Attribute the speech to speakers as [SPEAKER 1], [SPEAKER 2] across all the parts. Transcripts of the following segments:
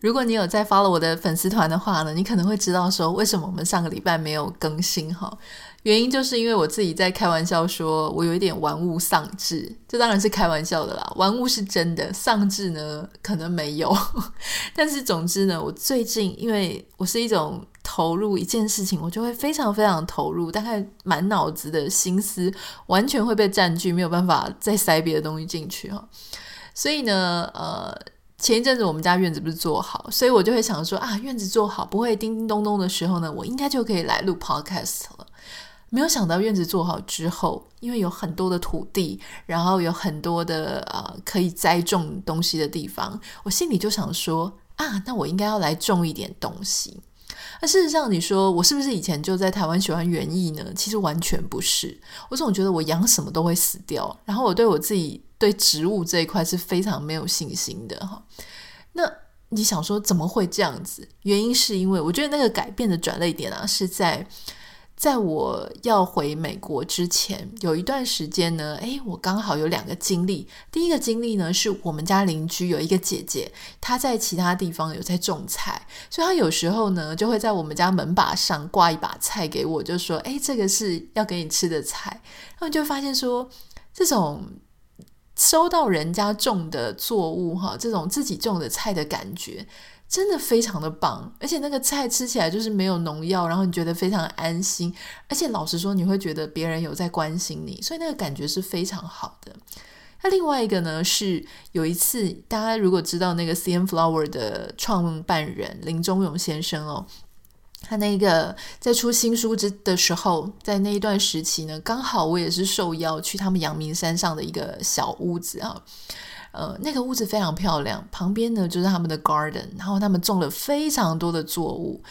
[SPEAKER 1] 如果你有在 follow 我的粉丝团的话呢，你可能会知道说为什么我们上个礼拜没有更新哈。原因就是因为我自己在开玩笑说，我有一点玩物丧志，这当然是开玩笑的啦。玩物是真的，丧志呢可能没有。但是总之呢，我最近因为我是一种投入一件事情，我就会非常非常投入，大概满脑子的心思完全会被占据，没有办法再塞别的东西进去哈。所以呢，呃，前一阵子我们家院子不是做好，所以我就会想说啊，院子做好不会叮叮咚咚的时候呢，我应该就可以来录 podcast 了。没有想到院子做好之后，因为有很多的土地，然后有很多的呃可以栽种东西的地方，我心里就想说啊，那我应该要来种一点东西。那事实上，你说我是不是以前就在台湾喜欢园艺呢？其实完全不是，我总觉得我养什么都会死掉，然后我对我自己对植物这一块是非常没有信心的哈。那你想说怎么会这样子？原因是因为我觉得那个改变的转捩点啊，是在。在我要回美国之前，有一段时间呢，诶，我刚好有两个经历。第一个经历呢，是我们家邻居有一个姐姐，她在其他地方有在种菜，所以她有时候呢，就会在我们家门把上挂一把菜给我，就说：“诶，这个是要给你吃的菜。”然后就发现说，这种收到人家种的作物，哈，这种自己种的菜的感觉。真的非常的棒，而且那个菜吃起来就是没有农药，然后你觉得非常安心，而且老实说，你会觉得别人有在关心你，所以那个感觉是非常好的。那另外一个呢，是有一次，大家如果知道那个 CN Flower 的创办人林忠勇先生哦，他那个在出新书之的时候，在那一段时期呢，刚好我也是受邀去他们阳明山上的一个小屋子啊。呃，那个屋子非常漂亮，旁边呢就是他们的 garden，然后他们种了非常多的作物。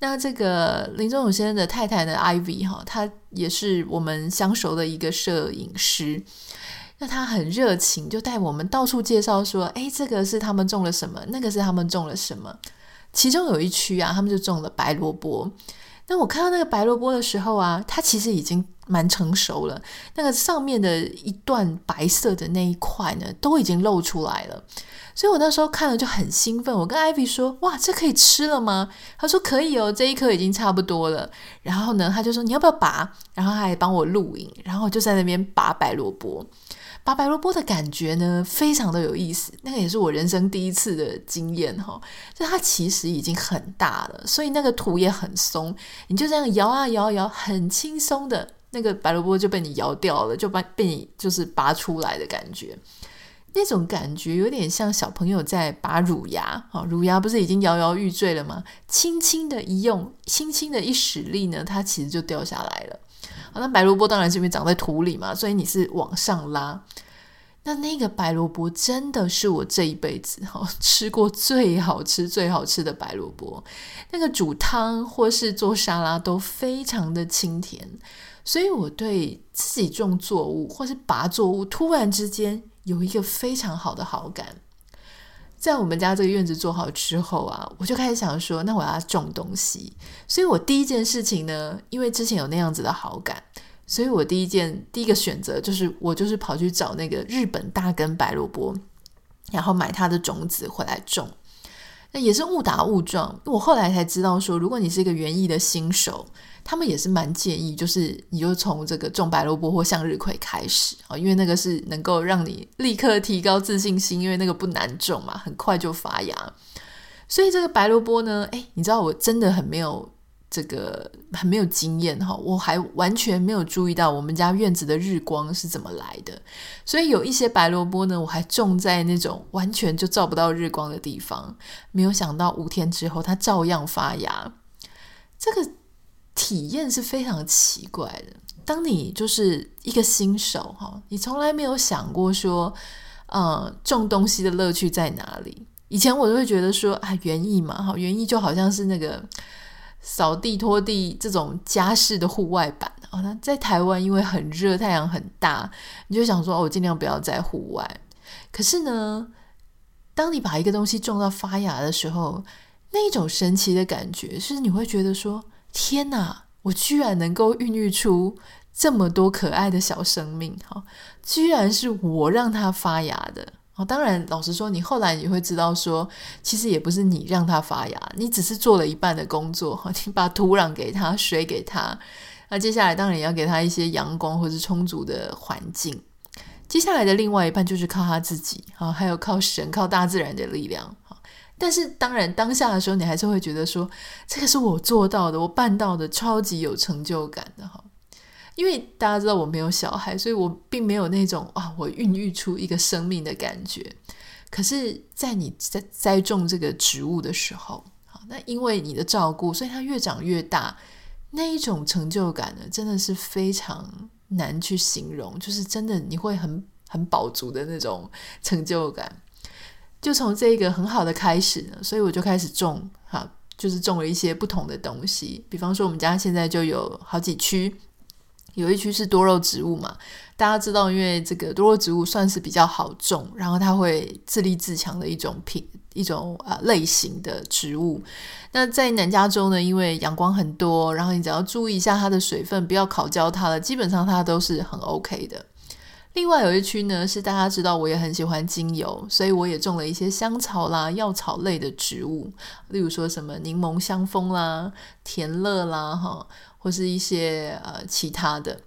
[SPEAKER 1] 那这个林忠勇先生的太太呢，Ivy 哈，她也是我们相熟的一个摄影师。那她很热情，就带我们到处介绍说，哎，这个是他们种了什么，那个是他们种了什么。其中有一区啊，他们就种了白萝卜。那我看到那个白萝卜的时候啊，它其实已经蛮成熟了。那个上面的一段白色的那一块呢，都已经露出来了。所以我那时候看了就很兴奋。我跟 Ivy 说：“哇，这可以吃了吗？”他说：“可以哦，这一颗已经差不多了。”然后呢，他就说：“你要不要拔？”然后他还帮我录影，然后就在那边拔白萝卜。拔白萝卜的感觉呢，非常的有意思。那个也是我人生第一次的经验哈。就它其实已经很大了，所以那个土也很松，你就这样摇啊摇啊摇，很轻松的，那个白萝卜就被你摇掉了，就把被你就是拔出来的感觉。那种感觉有点像小朋友在拔乳牙，乳牙不是已经摇摇欲坠了吗？轻轻的一用，轻轻的一使力呢，它其实就掉下来了。好，那白萝卜当然是因为长在土里嘛，所以你是往上拉。那那个白萝卜真的是我这一辈子哈吃过最好吃、最好吃的白萝卜。那个煮汤或是做沙拉都非常的清甜，所以我对自己种作物或是拔作物，突然之间有一个非常好的好感。在我们家这个院子做好之后啊，我就开始想说，那我要种东西。所以我第一件事情呢，因为之前有那样子的好感，所以我第一件第一个选择就是，我就是跑去找那个日本大根白萝卜，然后买它的种子回来种。那也是误打误撞，我后来才知道说，如果你是一个园艺的新手，他们也是蛮建议，就是你就从这个种白萝卜或向日葵开始啊，因为那个是能够让你立刻提高自信心，因为那个不难种嘛，很快就发芽。所以这个白萝卜呢，诶，你知道我真的很没有这个很没有经验哈，我还完全没有注意到我们家院子的日光是怎么来的，所以有一些白萝卜呢，我还种在那种完全就照不到日光的地方，没有想到五天之后它照样发芽，这个体验是非常奇怪的。当你就是一个新手哈，你从来没有想过说，呃，种东西的乐趣在哪里？以前我都会觉得说啊，园艺嘛，哈，园艺就好像是那个。扫地拖地这种家事的户外版哦，那在台湾因为很热，太阳很大，你就想说哦，我尽量不要在户外。可是呢，当你把一个东西种到发芽的时候，那种神奇的感觉是你会觉得说：“天哪，我居然能够孕育出这么多可爱的小生命！哈，居然是我让它发芽的。”哦，当然，老实说，你后来你会知道说，其实也不是你让它发芽，你只是做了一半的工作。哈，你把土壤给它，水给它，那接下来当然也要给它一些阳光或是充足的环境。接下来的另外一半就是靠他自己，啊，还有靠神、靠大自然的力量。但是当然，当下的时候，你还是会觉得说，这个是我做到的，我办到的，超级有成就感的哈。因为大家知道我没有小孩，所以我并没有那种啊，我孕育出一个生命的感觉。可是，在你在栽种这个植物的时候，好，那因为你的照顾，所以它越长越大，那一种成就感呢，真的是非常难去形容，就是真的你会很很饱足的那种成就感。就从这个很好的开始呢，所以我就开始种，哈，就是种了一些不同的东西，比方说我们家现在就有好几区。有一区是多肉植物嘛，大家知道，因为这个多肉植物算是比较好种，然后它会自立自强的一种品一种呃类型的植物。那在南加州呢，因为阳光很多，然后你只要注意一下它的水分，不要烤焦它了，基本上它都是很 OK 的。另外有一区呢，是大家知道我也很喜欢精油，所以我也种了一些香草啦、药草类的植物，例如说什么柠檬香风啦、甜乐啦，哈。或是一些呃其他的，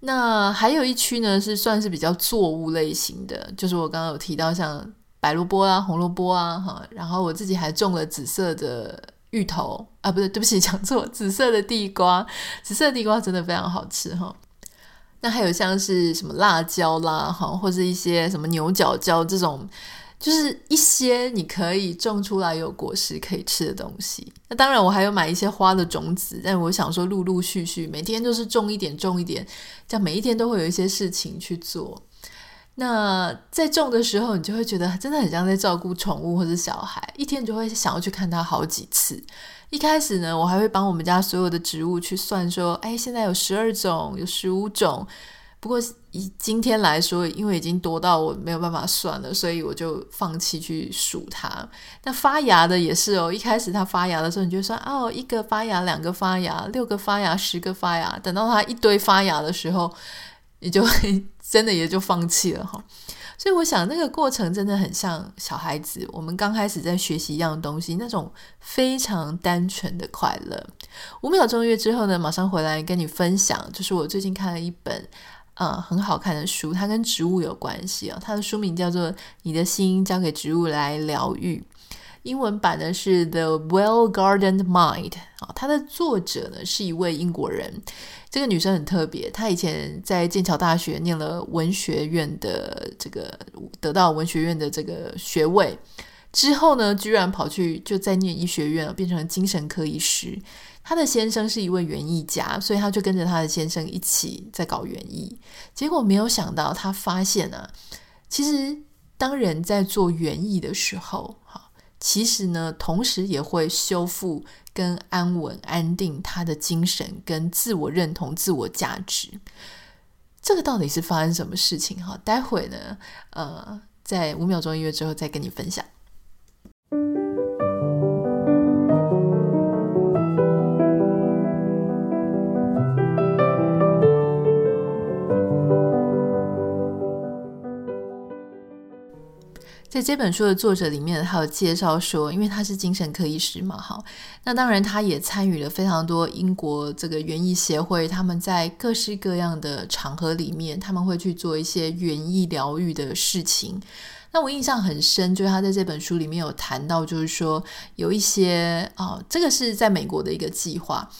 [SPEAKER 1] 那还有一区呢，是算是比较作物类型的，就是我刚刚有提到像白萝卜啊、红萝卜啊，哈，然后我自己还种了紫色的芋头啊，不对，对不起，讲错，紫色的地瓜，紫色地瓜真的非常好吃哈。那还有像是什么辣椒啦，哈，或是一些什么牛角椒这种。就是一些你可以种出来有果实可以吃的东西。那当然，我还有买一些花的种子，但我想说，陆陆续续每天都是种一点，种一点，这样每一天都会有一些事情去做。那在种的时候，你就会觉得真的很像在照顾宠物或者小孩，一天就会想要去看它好几次。一开始呢，我还会帮我们家所有的植物去算，说，哎，现在有十二种，有十五种。不过以今天来说，因为已经多到我没有办法算了，所以我就放弃去数它。那发芽的也是哦，一开始它发芽的时候，你就算哦，一个发芽，两个发芽，六个发芽，十个发芽。等到它一堆发芽的时候，你就会真的也就放弃了哈。所以我想那个过程真的很像小孩子，我们刚开始在学习一样东西，那种非常单纯的快乐。五秒钟月之后呢，马上回来跟你分享，就是我最近看了一本。啊、很好看的书，它跟植物有关系啊。它的书名叫做《你的心交给植物来疗愈》，英文版呢是《The Well-Gardened Mind》啊。它的作者呢是一位英国人，这个女生很特别，她以前在剑桥大学念了文学院的这个，得到文学院的这个学位之后呢，居然跑去就在念医学院，变成精神科医师。他的先生是一位园艺家，所以他就跟着他的先生一起在搞园艺。结果没有想到，他发现啊，其实当人在做园艺的时候，哈，其实呢，同时也会修复跟安稳、安定他的精神跟自我认同、自我价值。这个到底是发生什么事情？哈，待会呢，呃，在五秒钟音乐之后再跟你分享。在这本书的作者里面，他有介绍说，因为他是精神科医师嘛，哈，那当然他也参与了非常多英国这个园艺协会，他们在各式各样的场合里面，他们会去做一些园艺疗愈的事情。那我印象很深，就是他在这本书里面有谈到，就是说有一些哦，这个是在美国的一个计划。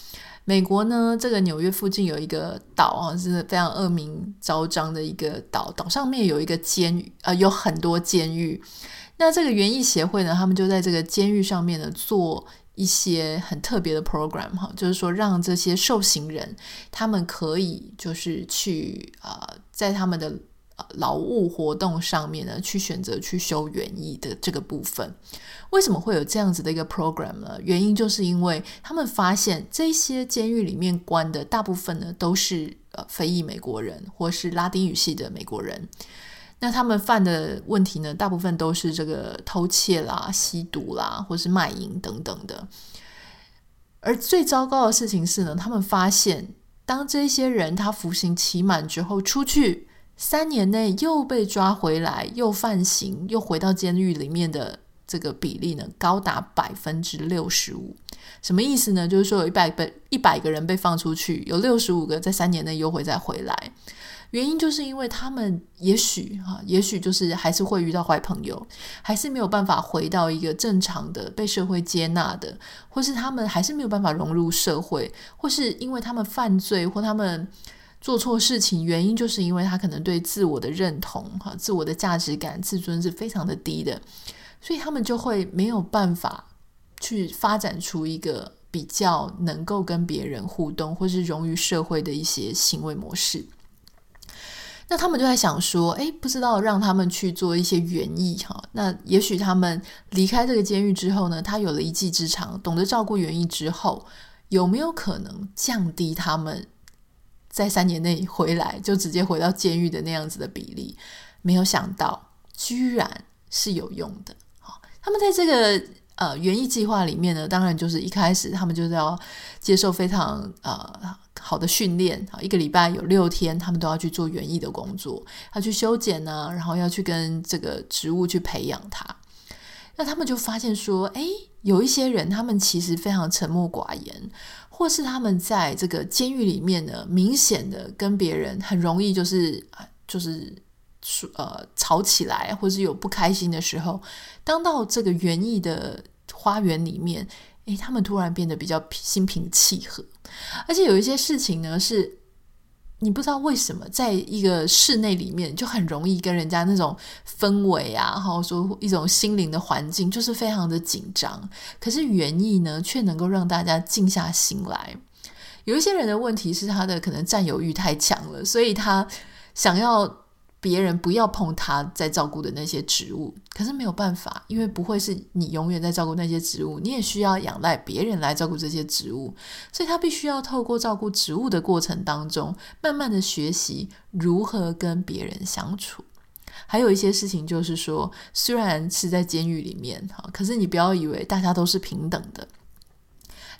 [SPEAKER 1] 美国呢，这个纽约附近有一个岛啊，是非常恶名昭彰的一个岛。岛上面有一个监狱，呃，有很多监狱。那这个园艺协会呢，他们就在这个监狱上面呢，做一些很特别的 program 哈，就是说让这些受刑人，他们可以就是去呃，在他们的劳务活动上面呢，去选择去修园艺的这个部分。为什么会有这样子的一个 program 呢？原因就是因为他们发现这些监狱里面关的大部分呢都是呃非裔美国人或是拉丁语系的美国人。那他们犯的问题呢，大部分都是这个偷窃啦、吸毒啦，或是卖淫等等的。而最糟糕的事情是呢，他们发现，当这些人他服刑期满之后出去，三年内又被抓回来，又犯刑，又回到监狱里面的这个比例呢，高达百分之六十五。什么意思呢？就是说有一百个一百个人被放出去，有六十五个在三年内又会再回来。原因就是因为他们也许哈，也许就是还是会遇到坏朋友，还是没有办法回到一个正常的被社会接纳的，或是他们还是没有办法融入社会，或是因为他们犯罪或他们做错事情，原因就是因为他可能对自我的认同哈、自我的价值感、自尊是非常的低的，所以他们就会没有办法去发展出一个比较能够跟别人互动或是融于社会的一些行为模式。那他们就在想说，诶，不知道让他们去做一些园艺哈。那也许他们离开这个监狱之后呢，他有了一技之长，懂得照顾园艺之后，有没有可能降低他们在三年内回来就直接回到监狱的那样子的比例？没有想到，居然是有用的。好，他们在这个呃园艺计划里面呢，当然就是一开始他们就是要接受非常呃。好的训练啊，一个礼拜有六天，他们都要去做园艺的工作，要去修剪呢，然后要去跟这个植物去培养它。那他们就发现说，诶，有一些人，他们其实非常沉默寡言，或是他们在这个监狱里面呢，明显的跟别人很容易就是就是呃吵起来，或是有不开心的时候，当到这个园艺的花园里面。诶，他们突然变得比较心平气和，而且有一些事情呢，是你不知道为什么，在一个室内里面就很容易跟人家那种氛围啊，然后说一种心灵的环境，就是非常的紧张。可是园艺呢，却能够让大家静下心来。有一些人的问题是他的可能占有欲太强了，所以他想要。别人不要碰他在照顾的那些植物，可是没有办法，因为不会是你永远在照顾那些植物，你也需要仰赖别人来照顾这些植物，所以他必须要透过照顾植物的过程当中，慢慢的学习如何跟别人相处。还有一些事情就是说，虽然是在监狱里面哈，可是你不要以为大家都是平等的。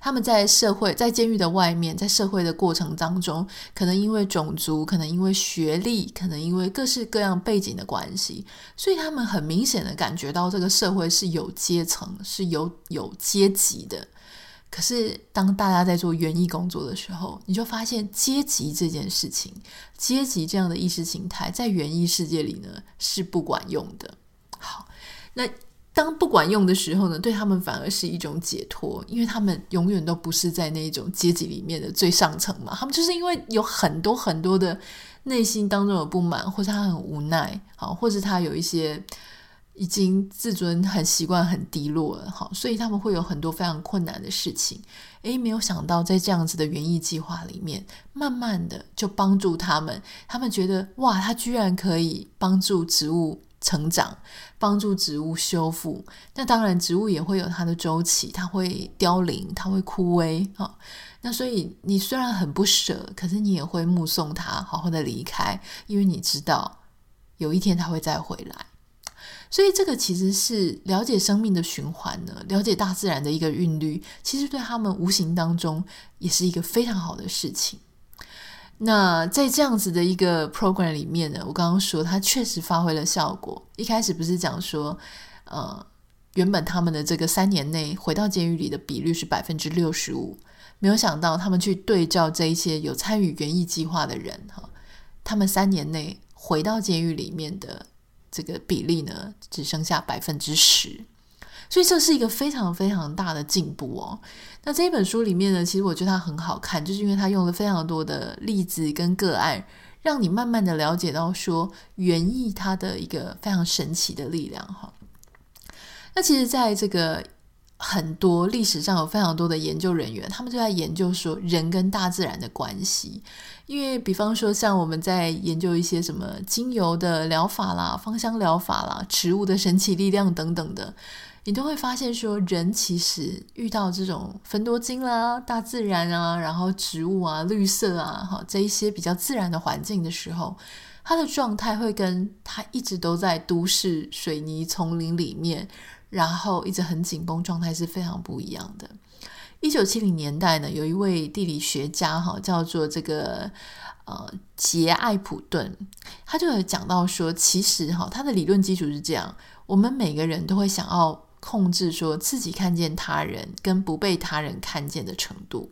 [SPEAKER 1] 他们在社会，在监狱的外面，在社会的过程当中，可能因为种族，可能因为学历，可能因为各式各样背景的关系，所以他们很明显的感觉到这个社会是有阶层，是有有阶级的。可是当大家在做园艺工作的时候，你就发现阶级这件事情，阶级这样的意识形态，在园艺世界里呢是不管用的。好，那。当不管用的时候呢，对他们反而是一种解脱，因为他们永远都不是在那种阶级里面的最上层嘛。他们就是因为有很多很多的内心当中有不满，或者他很无奈，好，或者他有一些已经自尊很习惯很低落了，好，所以他们会有很多非常困难的事情。诶，没有想到在这样子的园艺计划里面，慢慢的就帮助他们，他们觉得哇，他居然可以帮助植物。成长，帮助植物修复。那当然，植物也会有它的周期，它会凋零，它会枯萎啊。那所以，你虽然很不舍，可是你也会目送它好好的离开，因为你知道有一天它会再回来。所以，这个其实是了解生命的循环呢，了解大自然的一个韵律，其实对他们无形当中也是一个非常好的事情。那在这样子的一个 program 里面呢，我刚刚说它确实发挥了效果。一开始不是讲说，呃，原本他们的这个三年内回到监狱里的比率是百分之六十五，没有想到他们去对照这一些有参与园艺计划的人哈，他们三年内回到监狱里面的这个比例呢，只剩下百分之十。所以这是一个非常非常大的进步哦。那这一本书里面呢，其实我觉得它很好看，就是因为它用了非常多的例子跟个案，让你慢慢的了解到说园艺它的一个非常神奇的力量哈。那其实在这个很多历史上有非常多的研究人员，他们就在研究说人跟大自然的关系。因为比方说像我们在研究一些什么精油的疗法啦、芳香疗法啦、植物的神奇力量等等的。你都会发现，说人其实遇到这种芬多精啦、大自然啊，然后植物啊、绿色啊，哈，这一些比较自然的环境的时候，他的状态会跟他一直都在都市水泥丛林里面，然后一直很紧绷状态是非常不一样的。一九七零年代呢，有一位地理学家哈，叫做这个呃杰艾普顿，他就有讲到说，其实哈，他的理论基础是这样：我们每个人都会想要控制说自己看见他人跟不被他人看见的程度。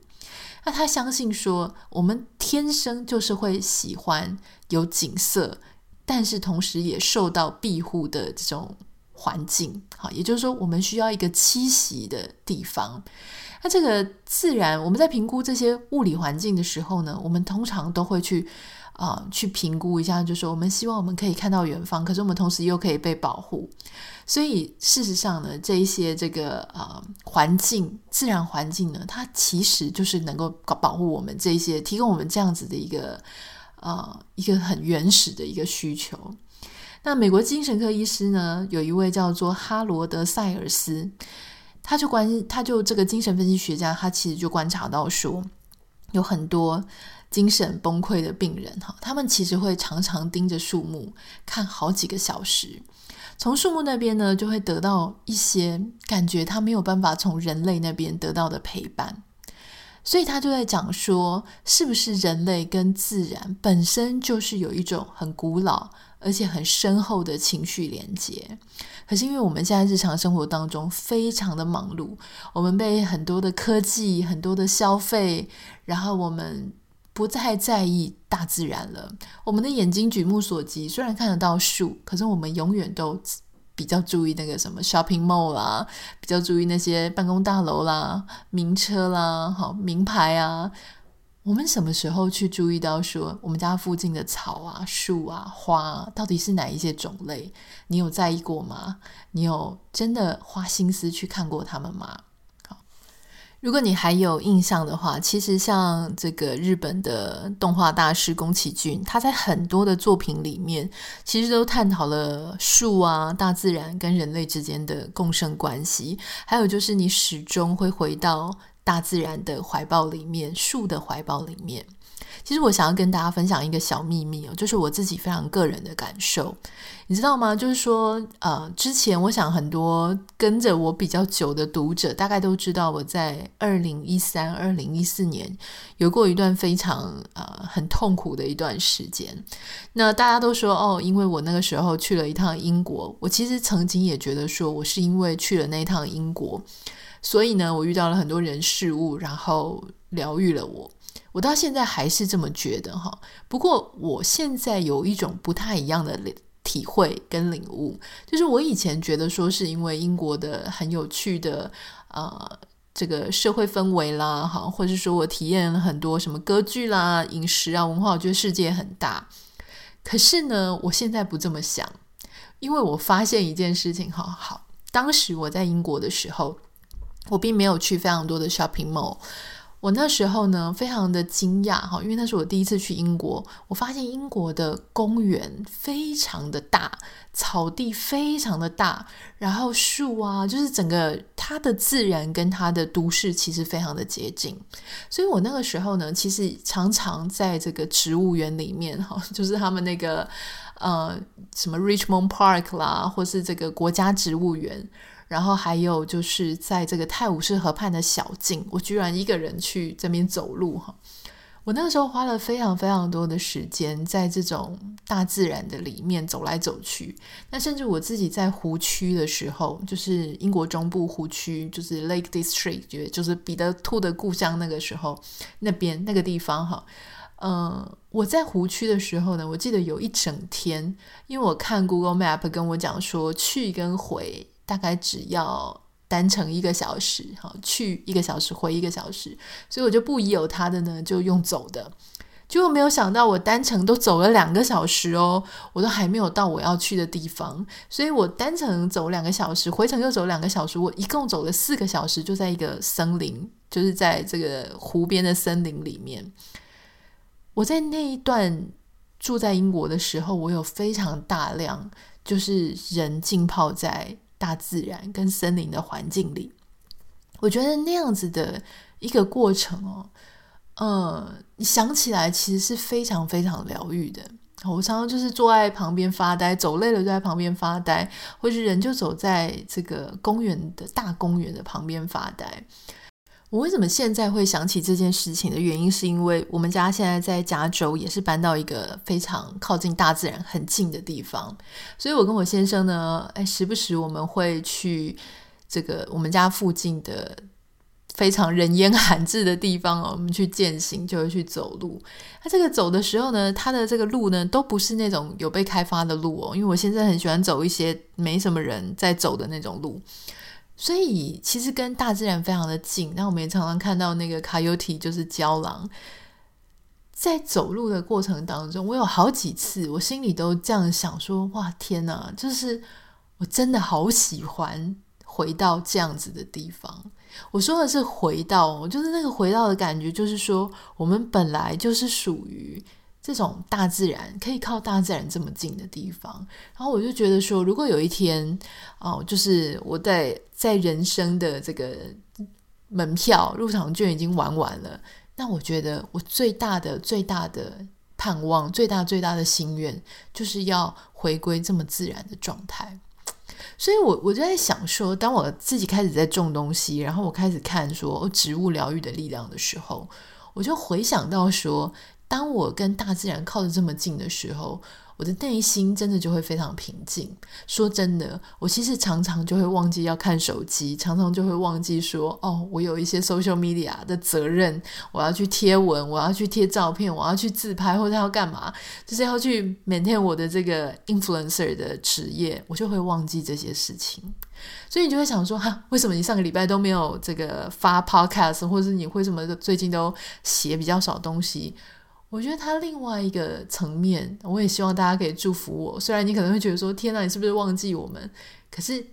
[SPEAKER 1] 那他相信说，我们天生就是会喜欢有景色，但是同时也受到庇护的这种环境。好，也就是说，我们需要一个栖息的地方。那这个自然，我们在评估这些物理环境的时候呢，我们通常都会去啊、去评估一下，就是我们希望我们可以看到远方，可是我们同时又可以被保护。所以事实上呢，这一些这个呃环境、自然环境呢，它其实就是能够保护我们这一些，提供我们这样子的一个呃一个很原始的一个需求。那美国精神科医师呢，有一位叫做哈罗德·塞尔斯。他就关，他就这个精神分析学家，他其实就观察到说，有很多精神崩溃的病人哈，他们其实会常常盯着树木看好几个小时，从树木那边呢，就会得到一些感觉他没有办法从人类那边得到的陪伴，所以他就在讲说，是不是人类跟自然本身就是有一种很古老而且很深厚的情绪连接？可是因为我们现在日常生活当中非常的忙碌，我们被很多的科技、很多的消费，然后我们不再在意大自然了。我们的眼睛举目所及，虽然看得到树，可是我们永远都比较注意那个什么 shopping mall 啦，比较注意那些办公大楼啦、名车啦、好名牌啊。我们什么时候去注意到说我们家附近的草啊、树啊、花啊，到底是哪一些种类？你有在意过吗？你有真的花心思去看过它们吗？如果你还有印象的话，其实像这个日本的动画大师宫崎骏，他在很多的作品里面，其实都探讨了树啊、大自然跟人类之间的共生关系，还有就是你始终会回到。大自然的怀抱里面，树的怀抱里面，其实我想要跟大家分享一个小秘密哦，就是我自己非常个人的感受，你知道吗？就是说，呃，之前我想很多跟着我比较久的读者，大概都知道我在二零一三、二零一四年有过一段非常呃很痛苦的一段时间。那大家都说哦，因为我那个时候去了一趟英国，我其实曾经也觉得说我是因为去了那一趟英国。所以呢，我遇到了很多人事物，然后疗愈了我。我到现在还是这么觉得哈。不过我现在有一种不太一样的体会跟领悟，就是我以前觉得说是因为英国的很有趣的呃这个社会氛围啦，哈，或者说我体验了很多什么歌剧啦、饮食啊、文化，我觉得世界很大。可是呢，我现在不这么想，因为我发现一件事情，哈，好，当时我在英国的时候。我并没有去非常多的 shopping mall。我那时候呢，非常的惊讶哈，因为那是我第一次去英国。我发现英国的公园非常的大，草地非常的大，然后树啊，就是整个它的自然跟它的都市其实非常的接近。所以我那个时候呢，其实常常在这个植物园里面哈，就是他们那个呃什么 Richmond Park 啦，或是这个国家植物园。然后还有就是在这个泰晤士河畔的小径，我居然一个人去这边走路哈。我那个时候花了非常非常多的时间在这种大自然的里面走来走去。那甚至我自己在湖区的时候，就是英国中部湖区，就是 Lake District，就是彼得兔的故乡。那个时候，那边那个地方哈，嗯，我在湖区的时候呢，我记得有一整天，因为我看 Google Map 跟我讲说去跟回。大概只要单程一个小时，哈，去一个小时，回一个小时，所以我就不疑有他的呢，就用走的。结果没有想到，我单程都走了两个小时哦，我都还没有到我要去的地方，所以我单程走两个小时，回程又走两个小时，我一共走了四个小时，就在一个森林，就是在这个湖边的森林里面。我在那一段住在英国的时候，我有非常大量就是人浸泡在。大自然跟森林的环境里，我觉得那样子的一个过程哦，呃，你想起来其实是非常非常疗愈的。我常常就是坐在旁边发呆，走累了就在旁边发呆，或是人就走在这个公园的大公园的旁边发呆。我为什么现在会想起这件事情的原因，是因为我们家现在在加州，也是搬到一个非常靠近大自然很近的地方，所以我跟我先生呢，哎，时不时我们会去这个我们家附近的。非常人烟罕至的地方哦，我们去践行就会去走路。那这个走的时候呢，它的这个路呢，都不是那种有被开发的路哦，因为我现在很喜欢走一些没什么人在走的那种路，所以其实跟大自然非常的近。那我们也常常看到那个 coyote，就是郊狼，在走路的过程当中，我有好几次，我心里都这样想说：哇，天哪，就是我真的好喜欢回到这样子的地方。我说的是回到，就是那个回到的感觉，就是说我们本来就是属于这种大自然，可以靠大自然这么近的地方。然后我就觉得说，如果有一天哦，就是我在在人生的这个门票入场券已经玩完了，那我觉得我最大的最大的盼望，最大最大的心愿，就是要回归这么自然的状态。所以我，我我就在想说，当我自己开始在种东西，然后我开始看说植物疗愈的力量的时候，我就回想到说，当我跟大自然靠得这么近的时候。我的内心真的就会非常平静。说真的，我其实常常就会忘记要看手机，常常就会忘记说，哦，我有一些 social media 的责任，我要去贴文，我要去贴照片，我要去自拍，或者要干嘛，就是要去 maintain 我的这个 influencer 的职业，我就会忘记这些事情。所以你就会想说，哈，为什么你上个礼拜都没有这个发 podcast，或者是你为什么最近都写比较少东西？我觉得他另外一个层面，我也希望大家可以祝福我。虽然你可能会觉得说：“天哪，你是不是忘记我们？”可是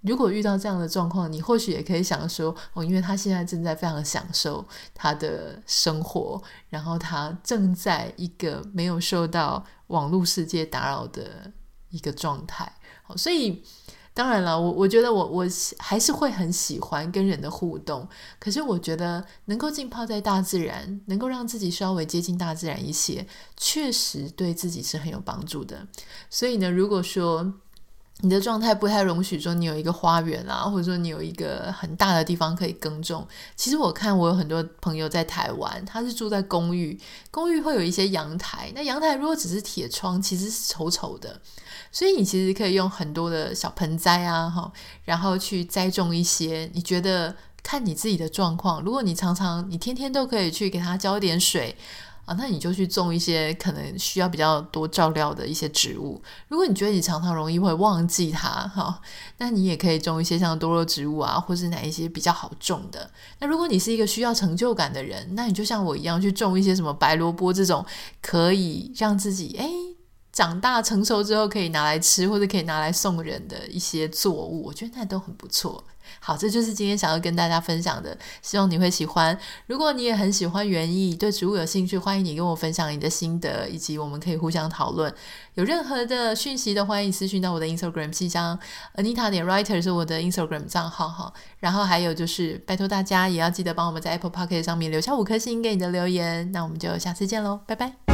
[SPEAKER 1] 如果遇到这样的状况，你或许也可以想说：“哦，因为他现在正在非常享受他的生活，然后他正在一个没有受到网络世界打扰的一个状态。”好，所以。当然了，我我觉得我我还是会很喜欢跟人的互动。可是我觉得能够浸泡在大自然，能够让自己稍微接近大自然一些，确实对自己是很有帮助的。所以呢，如果说你的状态不太容许说你有一个花园啊，或者说你有一个很大的地方可以耕种，其实我看我有很多朋友在台湾，他是住在公寓，公寓会有一些阳台，那阳台如果只是铁窗，其实是丑丑的。所以你其实可以用很多的小盆栽啊，哈，然后去栽种一些你觉得看你自己的状况。如果你常常你天天都可以去给它浇点水啊，那你就去种一些可能需要比较多照料的一些植物。如果你觉得你常常容易会忘记它，哈，那你也可以种一些像多肉植物啊，或是哪一些比较好种的。那如果你是一个需要成就感的人，那你就像我一样去种一些什么白萝卜这种，可以让自己诶。长大成熟之后可以拿来吃，或者可以拿来送人的一些作物，我觉得那都很不错。好，这就是今天想要跟大家分享的，希望你会喜欢。如果你也很喜欢园艺，对植物有兴趣，欢迎你跟我分享你的心得，以及我们可以互相讨论。有任何的讯息都欢迎私讯到我的 Instagram 信箱，Anita 点 Writer 是我的 Instagram 账号哈。然后还有就是拜托大家也要记得帮我们在 Apple Podcast 上面留下五颗星给你的留言。那我们就下次见喽，拜拜。